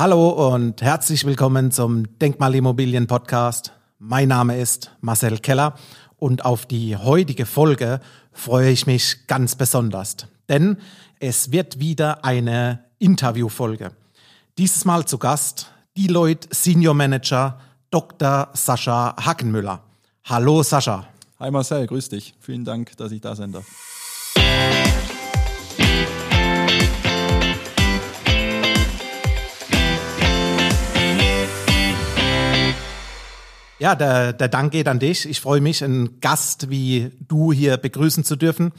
Hallo und herzlich willkommen zum Denkmalimmobilien Podcast. Mein Name ist Marcel Keller und auf die heutige Folge freue ich mich ganz besonders, denn es wird wieder eine Interviewfolge. Dieses Mal zu Gast Deloitte Senior Manager Dr. Sascha Hackenmüller. Hallo Sascha. Hi Marcel, grüß dich. Vielen Dank, dass ich da sein darf. Ja, der, der Dank geht an dich. Ich freue mich, einen Gast wie du hier begrüßen zu dürfen.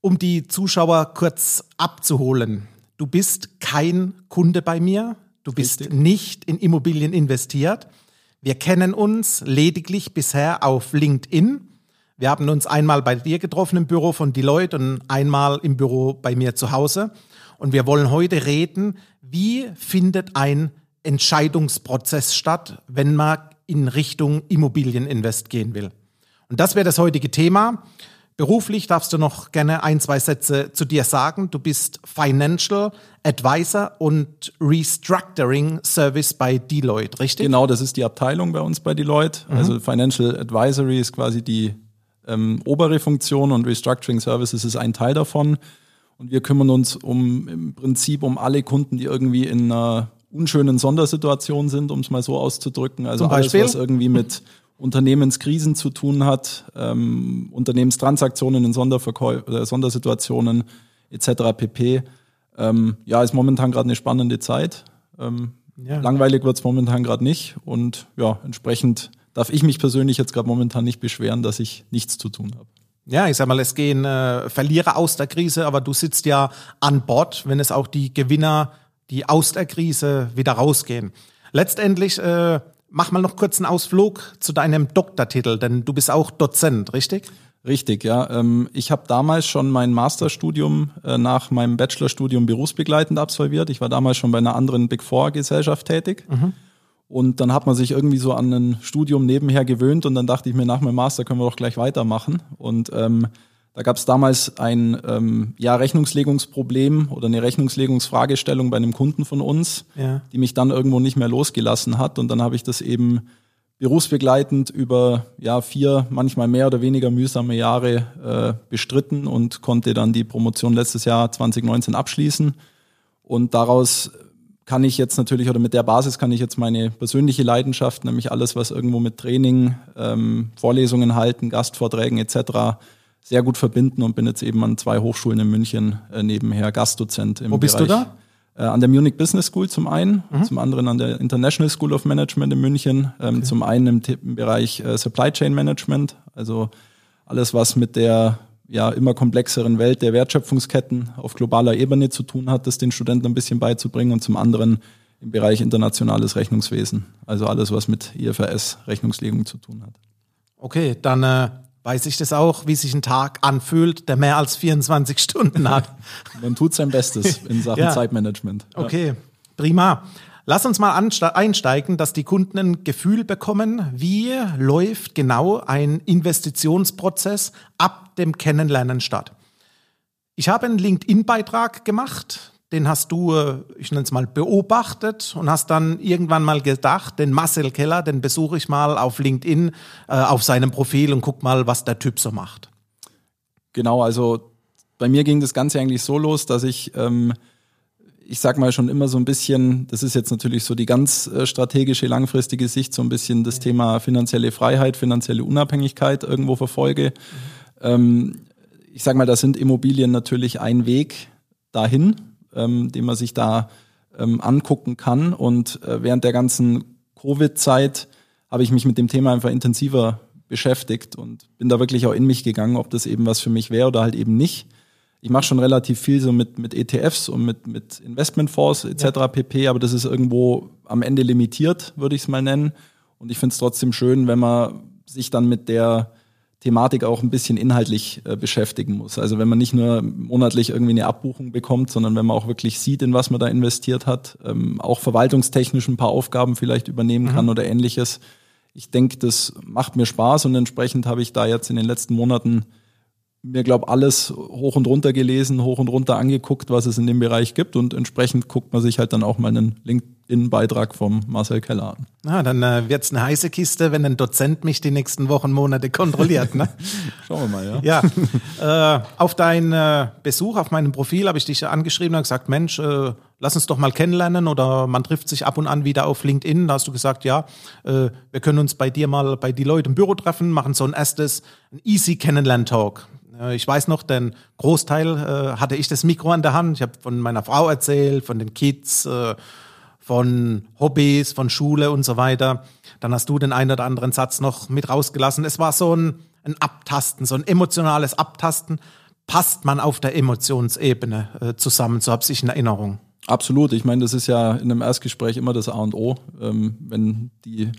Um die Zuschauer kurz abzuholen. Du bist kein Kunde bei mir. Du bist Richtig. nicht in Immobilien investiert. Wir kennen uns lediglich bisher auf LinkedIn. Wir haben uns einmal bei dir getroffen im Büro von Deloitte und einmal im Büro bei mir zu Hause. Und wir wollen heute reden, wie findet ein Entscheidungsprozess statt, wenn man in Richtung Immobilieninvest gehen will. Und das wäre das heutige Thema. Beruflich darfst du noch gerne ein, zwei Sätze zu dir sagen. Du bist Financial Advisor und Restructuring Service bei Deloitte, richtig? Genau, das ist die Abteilung bei uns bei Deloitte. Mhm. Also Financial Advisory ist quasi die ähm, obere Funktion und Restructuring Services ist ein Teil davon. Und wir kümmern uns um im Prinzip um alle Kunden, die irgendwie in einer unschönen Sondersituation sind, um es mal so auszudrücken. Also alles, was irgendwie mit Unternehmenskrisen zu tun hat, ähm, Unternehmenstransaktionen in Sonderverkäu äh, Sondersituationen etc. pp. Ähm, ja, ist momentan gerade eine spannende Zeit. Ähm, ja. Langweilig wird es momentan gerade nicht und ja, entsprechend darf ich mich persönlich jetzt gerade momentan nicht beschweren, dass ich nichts zu tun habe. Ja, ich sag mal, es gehen äh, Verlierer aus der Krise, aber du sitzt ja an Bord, wenn es auch die Gewinner die aus der Krise wieder rausgehen. Letztendlich äh, mach mal noch kurz einen Ausflug zu deinem Doktortitel, denn du bist auch Dozent, richtig? Richtig, ja. Ähm, ich habe damals schon mein Masterstudium äh, nach meinem Bachelorstudium berufsbegleitend absolviert. Ich war damals schon bei einer anderen Big Four Gesellschaft tätig. Mhm. Und dann hat man sich irgendwie so an ein Studium nebenher gewöhnt und dann dachte ich mir, nach meinem Master können wir doch gleich weitermachen. Und ähm, da gab es damals ein ähm, ja, Rechnungslegungsproblem oder eine Rechnungslegungsfragestellung bei einem Kunden von uns, ja. die mich dann irgendwo nicht mehr losgelassen hat. Und dann habe ich das eben berufsbegleitend über ja, vier, manchmal mehr oder weniger mühsame Jahre äh, bestritten und konnte dann die Promotion letztes Jahr 2019 abschließen. Und daraus kann ich jetzt natürlich, oder mit der Basis kann ich jetzt meine persönliche Leidenschaft, nämlich alles, was irgendwo mit Training, ähm, Vorlesungen halten, Gastvorträgen etc sehr gut verbinden und bin jetzt eben an zwei Hochschulen in München äh, nebenher Gastdozent im Wo bist Bereich, du da? Äh, an der Munich Business School zum einen, mhm. zum anderen an der International School of Management in München, ähm, okay. zum einen im, im Bereich äh, Supply Chain Management, also alles, was mit der ja immer komplexeren Welt der Wertschöpfungsketten auf globaler Ebene zu tun hat, das den Studenten ein bisschen beizubringen und zum anderen im Bereich internationales Rechnungswesen, also alles, was mit IFRS Rechnungslegung zu tun hat. Okay, dann äh, weiß ich das auch, wie sich ein Tag anfühlt, der mehr als 24 Stunden hat. Man tut sein Bestes in Sachen ja. Zeitmanagement. Ja. Okay, prima. Lass uns mal einsteigen, dass die Kunden ein Gefühl bekommen, wie läuft genau ein Investitionsprozess ab dem Kennenlernen statt. Ich habe einen LinkedIn-Beitrag gemacht, den hast du, äh, ich nenne es mal, beobachtet und hast dann irgendwann mal gedacht, den Marcel Keller, den besuche ich mal auf LinkedIn äh, auf seinem Profil und guck mal, was der Typ so macht. Genau, also bei mir ging das Ganze eigentlich so los, dass ich, ähm, ich sag mal schon immer so ein bisschen, das ist jetzt natürlich so die ganz äh, strategische, langfristige Sicht, so ein bisschen das Thema finanzielle Freiheit, finanzielle Unabhängigkeit irgendwo verfolge. Mhm. Ähm, ich sag mal, da sind Immobilien natürlich ein Weg dahin ähm, den man sich da ähm, angucken kann. Und äh, während der ganzen Covid-Zeit habe ich mich mit dem Thema einfach intensiver beschäftigt und bin da wirklich auch in mich gegangen, ob das eben was für mich wäre oder halt eben nicht. Ich mache schon relativ viel so mit, mit ETFs und mit, mit Investmentfonds etc. Ja. pp, aber das ist irgendwo am Ende limitiert, würde ich es mal nennen. Und ich finde es trotzdem schön, wenn man sich dann mit der Thematik auch ein bisschen inhaltlich äh, beschäftigen muss. Also wenn man nicht nur monatlich irgendwie eine Abbuchung bekommt, sondern wenn man auch wirklich sieht, in was man da investiert hat, ähm, auch verwaltungstechnisch ein paar Aufgaben vielleicht übernehmen kann mhm. oder ähnliches. Ich denke, das macht mir Spaß und entsprechend habe ich da jetzt in den letzten Monaten mir, glaube alles hoch und runter gelesen, hoch und runter angeguckt, was es in dem Bereich gibt und entsprechend guckt man sich halt dann auch mal einen LinkedIn-Beitrag vom Marcel Keller an. Na, dann äh, wird's eine heiße Kiste, wenn ein Dozent mich die nächsten Wochen, Monate kontrolliert. Ne? Schauen wir mal, ja. Ja, äh, auf deinen äh, Besuch auf meinem Profil habe ich dich angeschrieben und gesagt, Mensch, äh, lass uns doch mal kennenlernen oder man trifft sich ab und an wieder auf LinkedIn. Da hast du gesagt, ja, äh, wir können uns bei dir mal bei die Leute im Büro treffen, machen so ein erstes ein easy Kennenlern-Talk. Äh, ich weiß noch, den Großteil äh, hatte ich das Mikro an der Hand. Ich habe von meiner Frau erzählt, von den Kids, äh, von Hobbys, von Schule und so weiter. Dann hast du den einen oder anderen Satz noch mit rausgelassen. Es war so ein, ein Abtasten, so ein emotionales Abtasten. Passt man auf der Emotionsebene zusammen, so habe ich in Erinnerung. Absolut. Ich meine, das ist ja in einem Erstgespräch immer das A und O. Ähm, wenn die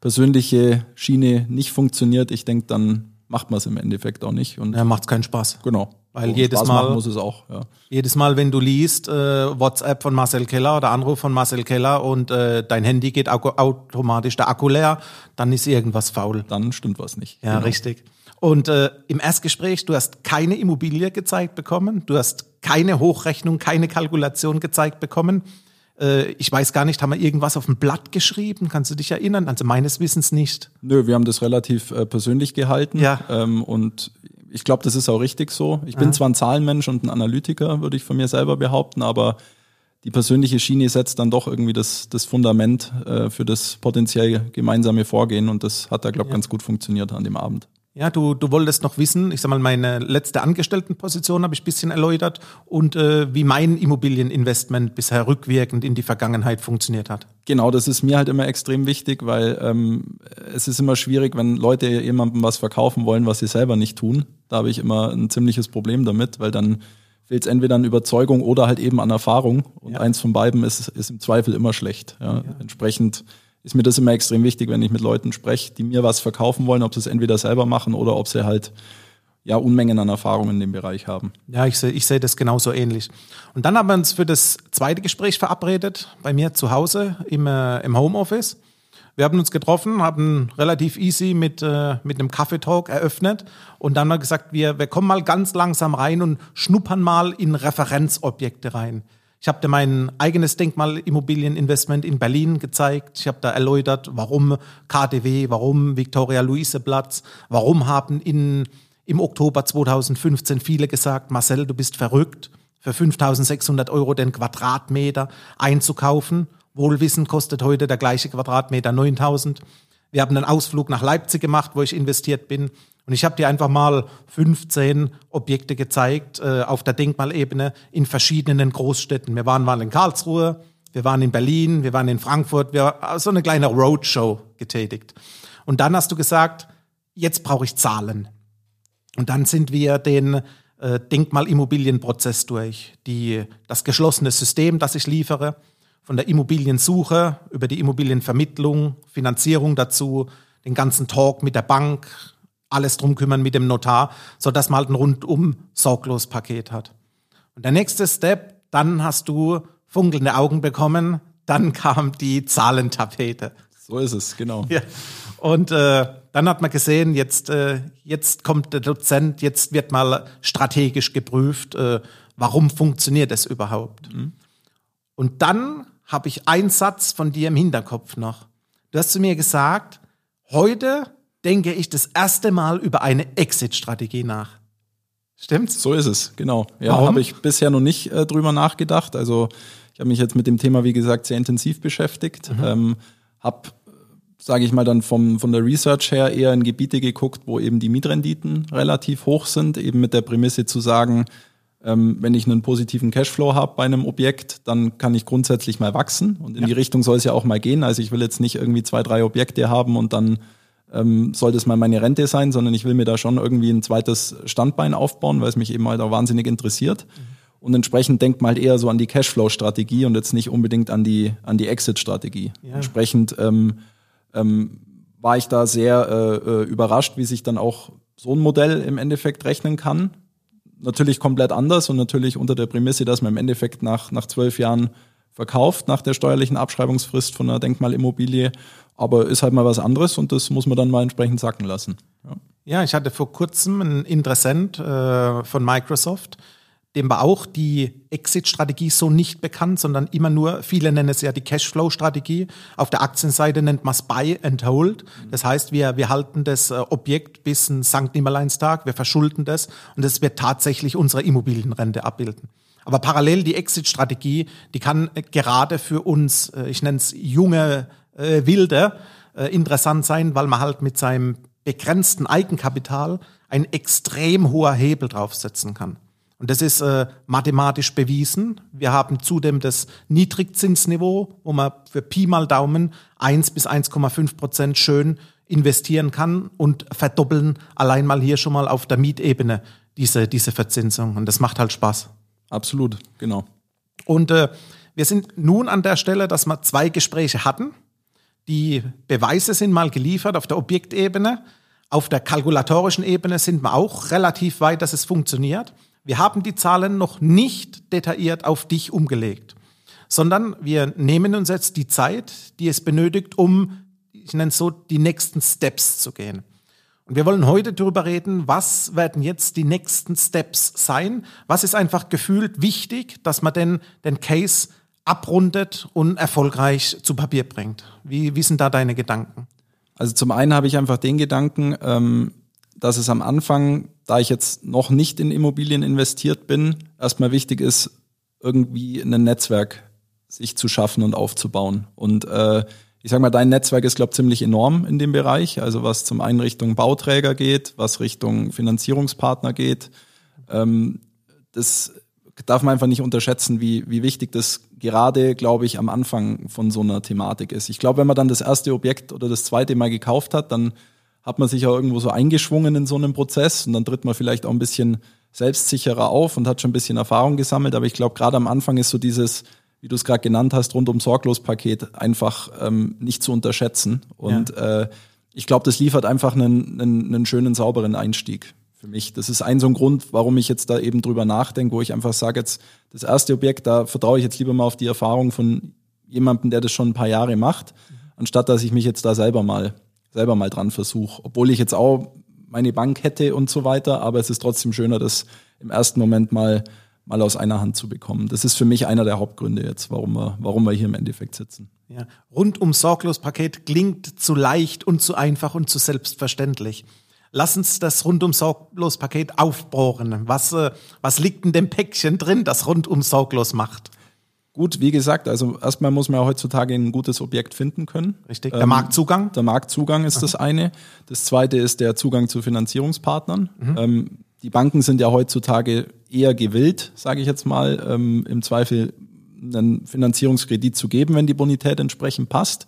persönliche Schiene nicht funktioniert, ich denke, dann macht man es im Endeffekt auch nicht. Und ja, macht keinen Spaß. Genau. Weil so, jedes Mal muss es auch. Ja. Jedes Mal, wenn du liest äh, WhatsApp von Marcel Keller oder Anruf von Marcel Keller und äh, dein Handy geht automatisch der Akku leer, dann ist irgendwas faul. Dann stimmt was nicht. Ja, genau. richtig. Und äh, im Erstgespräch, du hast keine Immobilie gezeigt bekommen, du hast keine Hochrechnung, keine Kalkulation gezeigt bekommen. Äh, ich weiß gar nicht, haben wir irgendwas auf dem Blatt geschrieben? Kannst du dich erinnern? Also meines Wissens nicht. Nö, wir haben das relativ äh, persönlich gehalten. Ja. Ähm, und ich glaube, das ist auch richtig so. Ich bin ja. zwar ein Zahlenmensch und ein Analytiker, würde ich von mir selber behaupten, aber die persönliche Schiene setzt dann doch irgendwie das, das Fundament äh, für das potenziell gemeinsame Vorgehen und das hat da, glaube ich, ja. ganz gut funktioniert an dem Abend. Ja, du, du wolltest noch wissen, ich sag mal, meine letzte Angestelltenposition habe ich bisschen erläutert und äh, wie mein Immobilieninvestment bisher rückwirkend in die Vergangenheit funktioniert hat. Genau, das ist mir halt immer extrem wichtig, weil ähm, es ist immer schwierig, wenn Leute jemandem was verkaufen wollen, was sie selber nicht tun. Da habe ich immer ein ziemliches Problem damit, weil dann fehlt es entweder an Überzeugung oder halt eben an Erfahrung. Und ja. eins von beiden ist, ist im Zweifel immer schlecht. Ja. ja. Entsprechend ist mir das immer extrem wichtig, wenn ich mit Leuten spreche, die mir was verkaufen wollen, ob sie es entweder selber machen oder ob sie halt ja, Unmengen an Erfahrung in dem Bereich haben. Ja, ich sehe ich seh das genauso ähnlich. Und dann haben wir uns für das zweite Gespräch verabredet, bei mir zu Hause im, äh, im Homeoffice. Wir haben uns getroffen, haben relativ easy mit, äh, mit einem Kaffeetalk eröffnet und dann haben wir gesagt, wir, wir kommen mal ganz langsam rein und schnuppern mal in Referenzobjekte rein. Ich habe dir mein eigenes Denkmalimmobilieninvestment in Berlin gezeigt. Ich habe da erläutert, warum KDW, warum Viktoria-Luise-Platz, warum haben in, im Oktober 2015 viele gesagt, Marcel, du bist verrückt, für 5.600 Euro den Quadratmeter einzukaufen. Wohlwissen kostet heute der gleiche Quadratmeter 9.000. Wir haben einen Ausflug nach Leipzig gemacht, wo ich investiert bin. Und ich habe dir einfach mal 15 Objekte gezeigt äh, auf der Denkmalebene in verschiedenen Großstädten. Wir waren mal in Karlsruhe, wir waren in Berlin, wir waren in Frankfurt, wir haben so eine kleine Roadshow getätigt. Und dann hast du gesagt, jetzt brauche ich Zahlen. Und dann sind wir den äh, Denkmalimmobilienprozess durch, die, das geschlossene System, das ich liefere, von der Immobiliensuche über die Immobilienvermittlung, Finanzierung dazu, den ganzen Talk mit der Bank, alles drum kümmern mit dem Notar, so dass man halt ein rundum sorglos Paket hat. Und der nächste Step, dann hast du funkelnde Augen bekommen, dann kam die Zahlentapete. So ist es, genau. Ja. Und äh, dann hat man gesehen, jetzt, äh, jetzt kommt der Dozent, jetzt wird mal strategisch geprüft, äh, warum funktioniert es überhaupt. Mhm. Und dann habe ich einen Satz von dir im Hinterkopf noch. Du hast zu mir gesagt, heute denke ich das erste Mal über eine Exit-Strategie nach. Stimmt's? So ist es, genau. Ja, habe ich bisher noch nicht äh, drüber nachgedacht. Also ich habe mich jetzt mit dem Thema, wie gesagt, sehr intensiv beschäftigt. Mhm. Ähm, habe, sage ich mal, dann vom, von der Research her eher in Gebiete geguckt, wo eben die Mietrenditen relativ hoch sind, eben mit der Prämisse zu sagen, ähm, wenn ich einen positiven Cashflow habe bei einem Objekt, dann kann ich grundsätzlich mal wachsen. Und in ja. die Richtung soll es ja auch mal gehen. Also ich will jetzt nicht irgendwie zwei, drei Objekte haben und dann ähm, soll das mal meine Rente sein, sondern ich will mir da schon irgendwie ein zweites Standbein aufbauen, weil es mich eben halt auch wahnsinnig interessiert. Mhm. Und entsprechend denkt man halt eher so an die Cashflow-Strategie und jetzt nicht unbedingt an die, an die Exit-Strategie. Ja. Entsprechend ähm, ähm, war ich da sehr äh, äh, überrascht, wie sich dann auch so ein Modell im Endeffekt rechnen kann. Natürlich komplett anders und natürlich unter der Prämisse, dass man im Endeffekt nach, nach zwölf Jahren verkauft, nach der steuerlichen Abschreibungsfrist von einer Denkmalimmobilie aber ist halt mal was anderes und das muss man dann mal entsprechend sacken lassen. Ja. Ja, ich hatte vor kurzem einen Interessent äh, von Microsoft, dem war auch die Exit-Strategie so nicht bekannt, sondern immer nur, viele nennen es ja die Cashflow-Strategie. Auf der Aktienseite nennt man es Buy and Hold. Das heißt, wir, wir halten das äh, Objekt bis ein St. Nimmerleinstag, wir verschulden das und es wird tatsächlich unsere Immobilienrente abbilden. Aber parallel die Exit-Strategie, die kann gerade für uns, äh, ich nenne es junge äh, Wilde, äh, interessant sein, weil man halt mit seinem begrenzten Eigenkapital ein extrem hoher Hebel draufsetzen kann. Und das ist äh, mathematisch bewiesen. Wir haben zudem das Niedrigzinsniveau, wo man für Pi mal Daumen 1 bis 1,5 Prozent schön investieren kann und verdoppeln allein mal hier schon mal auf der Mietebene diese, diese Verzinsung. Und das macht halt Spaß. Absolut, genau. Und äh, wir sind nun an der Stelle, dass wir zwei Gespräche hatten. Die Beweise sind mal geliefert auf der Objektebene. Auf der kalkulatorischen Ebene sind wir auch relativ weit, dass es funktioniert. Wir haben die Zahlen noch nicht detailliert auf dich umgelegt, sondern wir nehmen uns jetzt die Zeit, die es benötigt, um, ich nenne es so, die nächsten Steps zu gehen. Und wir wollen heute darüber reden, was werden jetzt die nächsten Steps sein? Was ist einfach gefühlt wichtig, dass man denn den Case abrundet und erfolgreich zu Papier bringt? Wie, wie sind da deine Gedanken? Also zum einen habe ich einfach den Gedanken, ähm, dass es am Anfang, da ich jetzt noch nicht in Immobilien investiert bin, erstmal wichtig ist, irgendwie ein Netzwerk sich zu schaffen und aufzubauen. Und äh, ich sage mal, dein Netzwerk ist, glaube ich, ziemlich enorm in dem Bereich. Also was zum einen Richtung Bauträger geht, was Richtung Finanzierungspartner geht. Ähm, das darf man einfach nicht unterschätzen, wie, wie wichtig das gerade, glaube ich, am Anfang von so einer Thematik ist. Ich glaube, wenn man dann das erste Objekt oder das zweite Mal gekauft hat, dann hat man sich ja irgendwo so eingeschwungen in so einem Prozess und dann tritt man vielleicht auch ein bisschen selbstsicherer auf und hat schon ein bisschen Erfahrung gesammelt. Aber ich glaube, gerade am Anfang ist so dieses, wie du es gerade genannt hast, rundum sorglos Paket einfach ähm, nicht zu unterschätzen. Und ja. äh, ich glaube, das liefert einfach einen, einen, einen schönen, sauberen Einstieg für mich. Das ist ein so ein Grund, warum ich jetzt da eben drüber nachdenke, wo ich einfach sage, jetzt das erste Objekt, da vertraue ich jetzt lieber mal auf die Erfahrung von jemandem, der das schon ein paar Jahre macht, anstatt dass ich mich jetzt da selber mal selber mal dran versuche. Obwohl ich jetzt auch meine Bank hätte und so weiter, aber es ist trotzdem schöner, das im ersten Moment mal, mal aus einer Hand zu bekommen. Das ist für mich einer der Hauptgründe jetzt, warum wir, warum wir hier im Endeffekt sitzen. Ja. Rundum sorglos Paket klingt zu leicht und zu einfach und zu selbstverständlich. Lass uns das rundum sorglos Paket aufbohren. Was, äh, was liegt in dem Päckchen drin, das rundum sorglos macht? Gut, wie gesagt, also erstmal muss man ja heutzutage ein gutes Objekt finden können. Richtig. Der ähm, Marktzugang? Der Marktzugang ist Aha. das eine. Das zweite ist der Zugang zu Finanzierungspartnern. Mhm. Ähm, die Banken sind ja heutzutage eher gewillt, sage ich jetzt mal, ähm, im Zweifel einen Finanzierungskredit zu geben, wenn die Bonität entsprechend passt.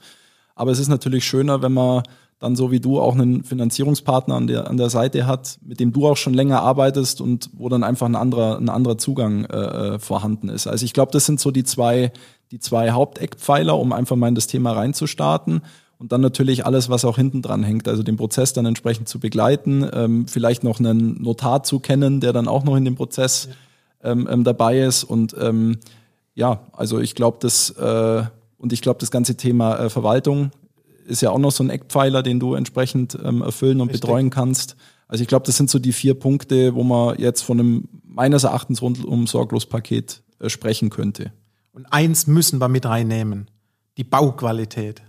Aber es ist natürlich schöner, wenn man dann so wie du auch einen Finanzierungspartner an der, an der Seite hat, mit dem du auch schon länger arbeitest und wo dann einfach ein anderer, ein anderer Zugang äh, äh vorhanden ist. Also ich glaube, das sind so die zwei, die zwei Haupteckpfeiler, um einfach mal in das Thema reinzustarten. Und dann natürlich alles, was auch hinten dran hängt, also den Prozess dann entsprechend zu begleiten, ähm, vielleicht noch einen Notar zu kennen, der dann auch noch in dem Prozess ähm, ähm, dabei ist. Und ähm, ja, also ich glaube, das äh, und ich glaube, das ganze Thema äh, Verwaltung ist ja auch noch so ein Eckpfeiler, den du entsprechend ähm, erfüllen und Richtig. betreuen kannst. Also ich glaube, das sind so die vier Punkte, wo man jetzt von einem meines Erachtens rundum sorglos Paket äh, sprechen könnte. Und eins müssen wir mit reinnehmen. Die Bauqualität.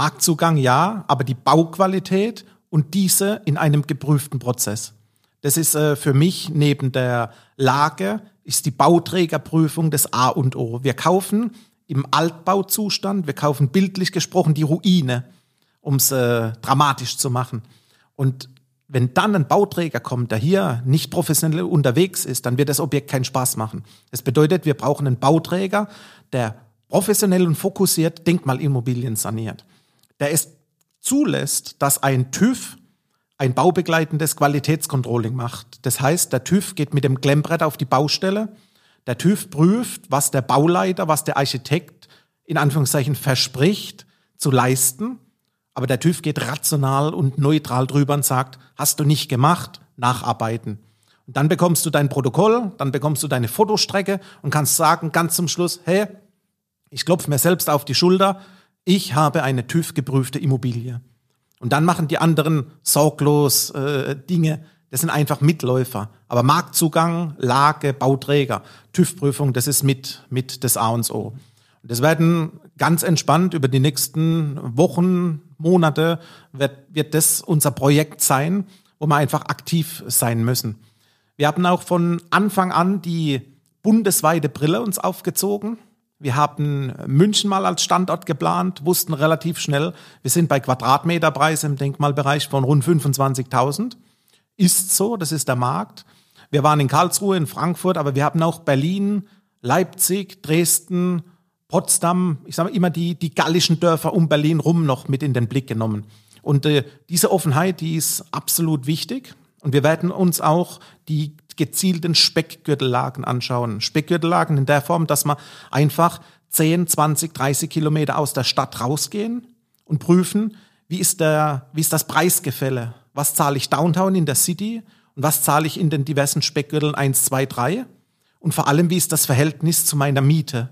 Marktzugang ja, aber die Bauqualität und diese in einem geprüften Prozess. Das ist äh, für mich neben der Lage, ist die Bauträgerprüfung das A und O. Wir kaufen im Altbauzustand. Wir kaufen bildlich gesprochen die Ruine, um es äh, dramatisch zu machen. Und wenn dann ein Bauträger kommt, der hier nicht professionell unterwegs ist, dann wird das Objekt keinen Spaß machen. Das bedeutet, wir brauchen einen Bauträger, der professionell und fokussiert Denkmalimmobilien saniert. Der es zulässt, dass ein TÜV ein baubegleitendes Qualitätscontrolling macht. Das heißt, der TÜV geht mit dem Klemmbrett auf die Baustelle, der TÜV prüft, was der Bauleiter, was der Architekt in Anführungszeichen verspricht zu leisten. Aber der TÜV geht rational und neutral drüber und sagt, hast du nicht gemacht, nacharbeiten. Und dann bekommst du dein Protokoll, dann bekommst du deine Fotostrecke und kannst sagen ganz zum Schluss, hey, ich klopfe mir selbst auf die Schulter, ich habe eine TÜV geprüfte Immobilie. Und dann machen die anderen sorglos äh, Dinge. Das sind einfach Mitläufer. Aber Marktzugang, Lage, Bauträger, TÜV-Prüfung, das ist mit, mit das A und O. Und das werden ganz entspannt über die nächsten Wochen, Monate, wird, wird das unser Projekt sein, wo wir einfach aktiv sein müssen. Wir haben auch von Anfang an die bundesweite Brille uns aufgezogen. Wir haben München mal als Standort geplant, wussten relativ schnell, wir sind bei Quadratmeterpreisen im Denkmalbereich von rund 25.000. Ist so, das ist der Markt. Wir waren in Karlsruhe, in Frankfurt, aber wir haben auch Berlin, Leipzig, Dresden, Potsdam, ich sage immer die, die gallischen Dörfer um Berlin rum noch mit in den Blick genommen. Und äh, diese Offenheit, die ist absolut wichtig. Und wir werden uns auch die gezielten Speckgürtellagen anschauen. Speckgürtellagen in der Form, dass wir einfach 10, 20, 30 Kilometer aus der Stadt rausgehen und prüfen, wie ist, der, wie ist das Preisgefälle? Was zahle ich Downtown in der City und was zahle ich in den diversen Speckgürteln 1, 2, 3? Und vor allem, wie ist das Verhältnis zu meiner Miete?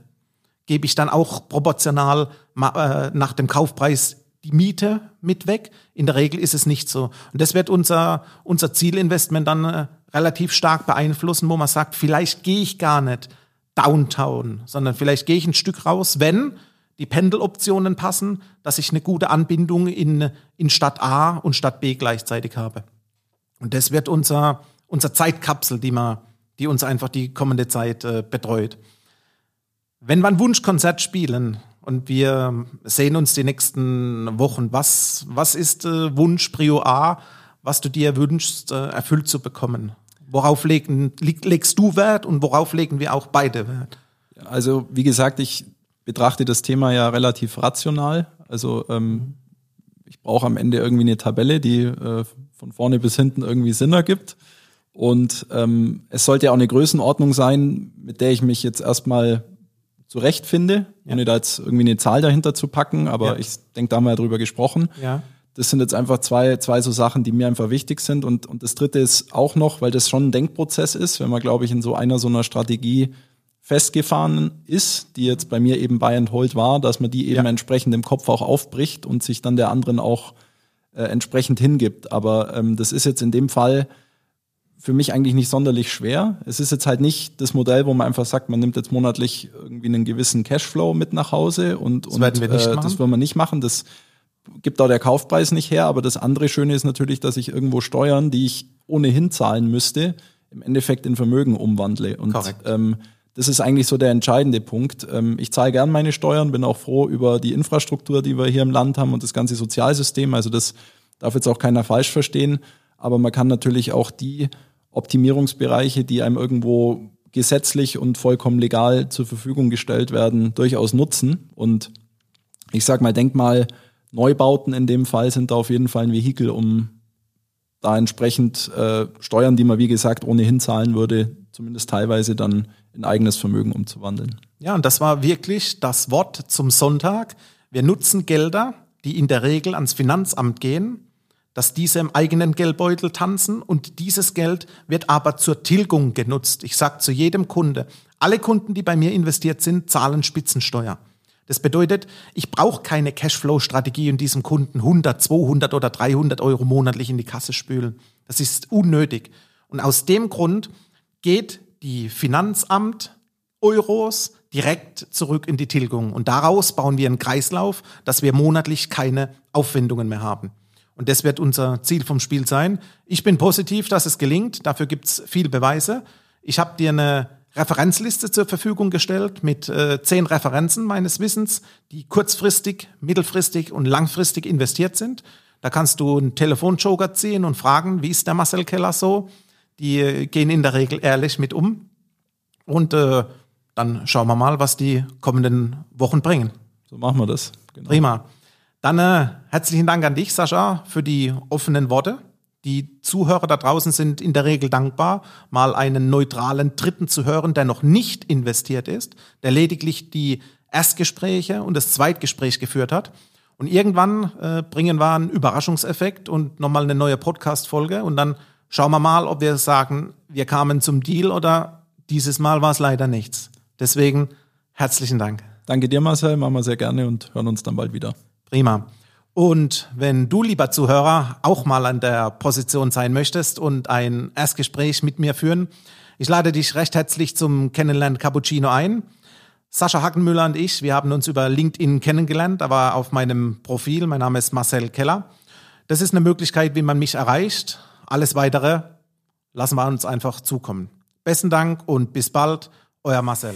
Gebe ich dann auch proportional äh, nach dem Kaufpreis die Miete mit weg. In der Regel ist es nicht so. Und das wird unser, unser Zielinvestment dann äh, relativ stark beeinflussen, wo man sagt, vielleicht gehe ich gar nicht downtown, sondern vielleicht gehe ich ein Stück raus, wenn die Pendeloptionen passen, dass ich eine gute Anbindung in, in Stadt A und Stadt B gleichzeitig habe. Und das wird unser, unser Zeitkapsel, die, man, die uns einfach die kommende Zeit äh, betreut. Wenn wir ein Wunschkonzert spielen, und wir sehen uns die nächsten Wochen. Was, was ist äh, Wunsch Prio A, was du dir wünschst, äh, erfüllt zu bekommen? Worauf legen, leg, legst du Wert und worauf legen wir auch beide Wert? Also wie gesagt, ich betrachte das Thema ja relativ rational. Also ähm, ich brauche am Ende irgendwie eine Tabelle, die äh, von vorne bis hinten irgendwie Sinn ergibt. Und ähm, es sollte ja auch eine Größenordnung sein, mit der ich mich jetzt erstmal zurechtfinde, ja. ohne da jetzt irgendwie eine Zahl dahinter zu packen, aber ja. ich denke, da haben wir ja drüber gesprochen. Ja. Das sind jetzt einfach zwei, zwei so Sachen, die mir einfach wichtig sind. Und, und das dritte ist auch noch, weil das schon ein Denkprozess ist, wenn man, glaube ich, in so einer so einer Strategie festgefahren ist, die jetzt bei mir eben buy and hold war, dass man die eben entsprechend im Kopf auch aufbricht und sich dann der anderen auch äh, entsprechend hingibt. Aber ähm, das ist jetzt in dem Fall für mich eigentlich nicht sonderlich schwer. Es ist jetzt halt nicht das Modell, wo man einfach sagt, man nimmt jetzt monatlich irgendwie einen gewissen Cashflow mit nach Hause und, das und werden wir nicht äh, machen. das wollen wir nicht machen. Das gibt auch der Kaufpreis nicht her. Aber das andere Schöne ist natürlich, dass ich irgendwo Steuern, die ich ohnehin zahlen müsste, im Endeffekt in Vermögen umwandle. Und Korrekt. ähm, das ist eigentlich so der entscheidende Punkt. Ähm, ich zahle gern meine Steuern, bin auch froh über die Infrastruktur, die wir hier im Land haben und das ganze Sozialsystem. Also das darf jetzt auch keiner falsch verstehen. Aber man kann natürlich auch die Optimierungsbereiche, die einem irgendwo gesetzlich und vollkommen legal zur Verfügung gestellt werden, durchaus nutzen. Und ich sag mal, Denkmal, Neubauten in dem Fall sind da auf jeden Fall ein Vehikel, um da entsprechend äh, Steuern, die man wie gesagt ohnehin zahlen würde, zumindest teilweise dann in eigenes Vermögen umzuwandeln. Ja, und das war wirklich das Wort zum Sonntag. Wir nutzen Gelder, die in der Regel ans Finanzamt gehen, dass diese im eigenen Geldbeutel tanzen und dieses Geld wird aber zur Tilgung genutzt. Ich sage zu jedem Kunde, alle Kunden, die bei mir investiert sind, zahlen Spitzensteuer. Das bedeutet, ich brauche keine Cashflow-Strategie und diesem Kunden 100, 200 oder 300 Euro monatlich in die Kasse spülen. Das ist unnötig. Und aus dem Grund geht die Finanzamt Euros direkt zurück in die Tilgung. Und daraus bauen wir einen Kreislauf, dass wir monatlich keine Aufwendungen mehr haben. Und das wird unser Ziel vom Spiel sein. Ich bin positiv, dass es gelingt. Dafür gibt's viel Beweise. Ich habe dir eine Referenzliste zur Verfügung gestellt mit äh, zehn Referenzen meines Wissens, die kurzfristig, mittelfristig und langfristig investiert sind. Da kannst du einen Telefonjoker ziehen und fragen, wie ist der Marcel Keller so? Die äh, gehen in der Regel ehrlich mit um. Und äh, dann schauen wir mal, was die kommenden Wochen bringen. So machen wir das. Genau. Prima. Dann äh, herzlichen Dank an dich, Sascha, für die offenen Worte. Die Zuhörer da draußen sind in der Regel dankbar, mal einen neutralen Dritten zu hören, der noch nicht investiert ist, der lediglich die Erstgespräche und das Zweitgespräch geführt hat. Und irgendwann äh, bringen wir einen Überraschungseffekt und nochmal eine neue Podcast-Folge und dann schauen wir mal, ob wir sagen, wir kamen zum Deal oder dieses Mal war es leider nichts. Deswegen herzlichen Dank. Danke dir, Marcel, machen wir sehr gerne und hören uns dann bald wieder. Prima. Und wenn du, lieber Zuhörer, auch mal an der Position sein möchtest und ein Erstgespräch mit mir führen, ich lade dich recht herzlich zum Kennenlernen Cappuccino ein. Sascha Hackenmüller und ich, wir haben uns über LinkedIn kennengelernt, aber auf meinem Profil, mein Name ist Marcel Keller. Das ist eine Möglichkeit, wie man mich erreicht. Alles weitere lassen wir uns einfach zukommen. Besten Dank und bis bald, euer Marcel.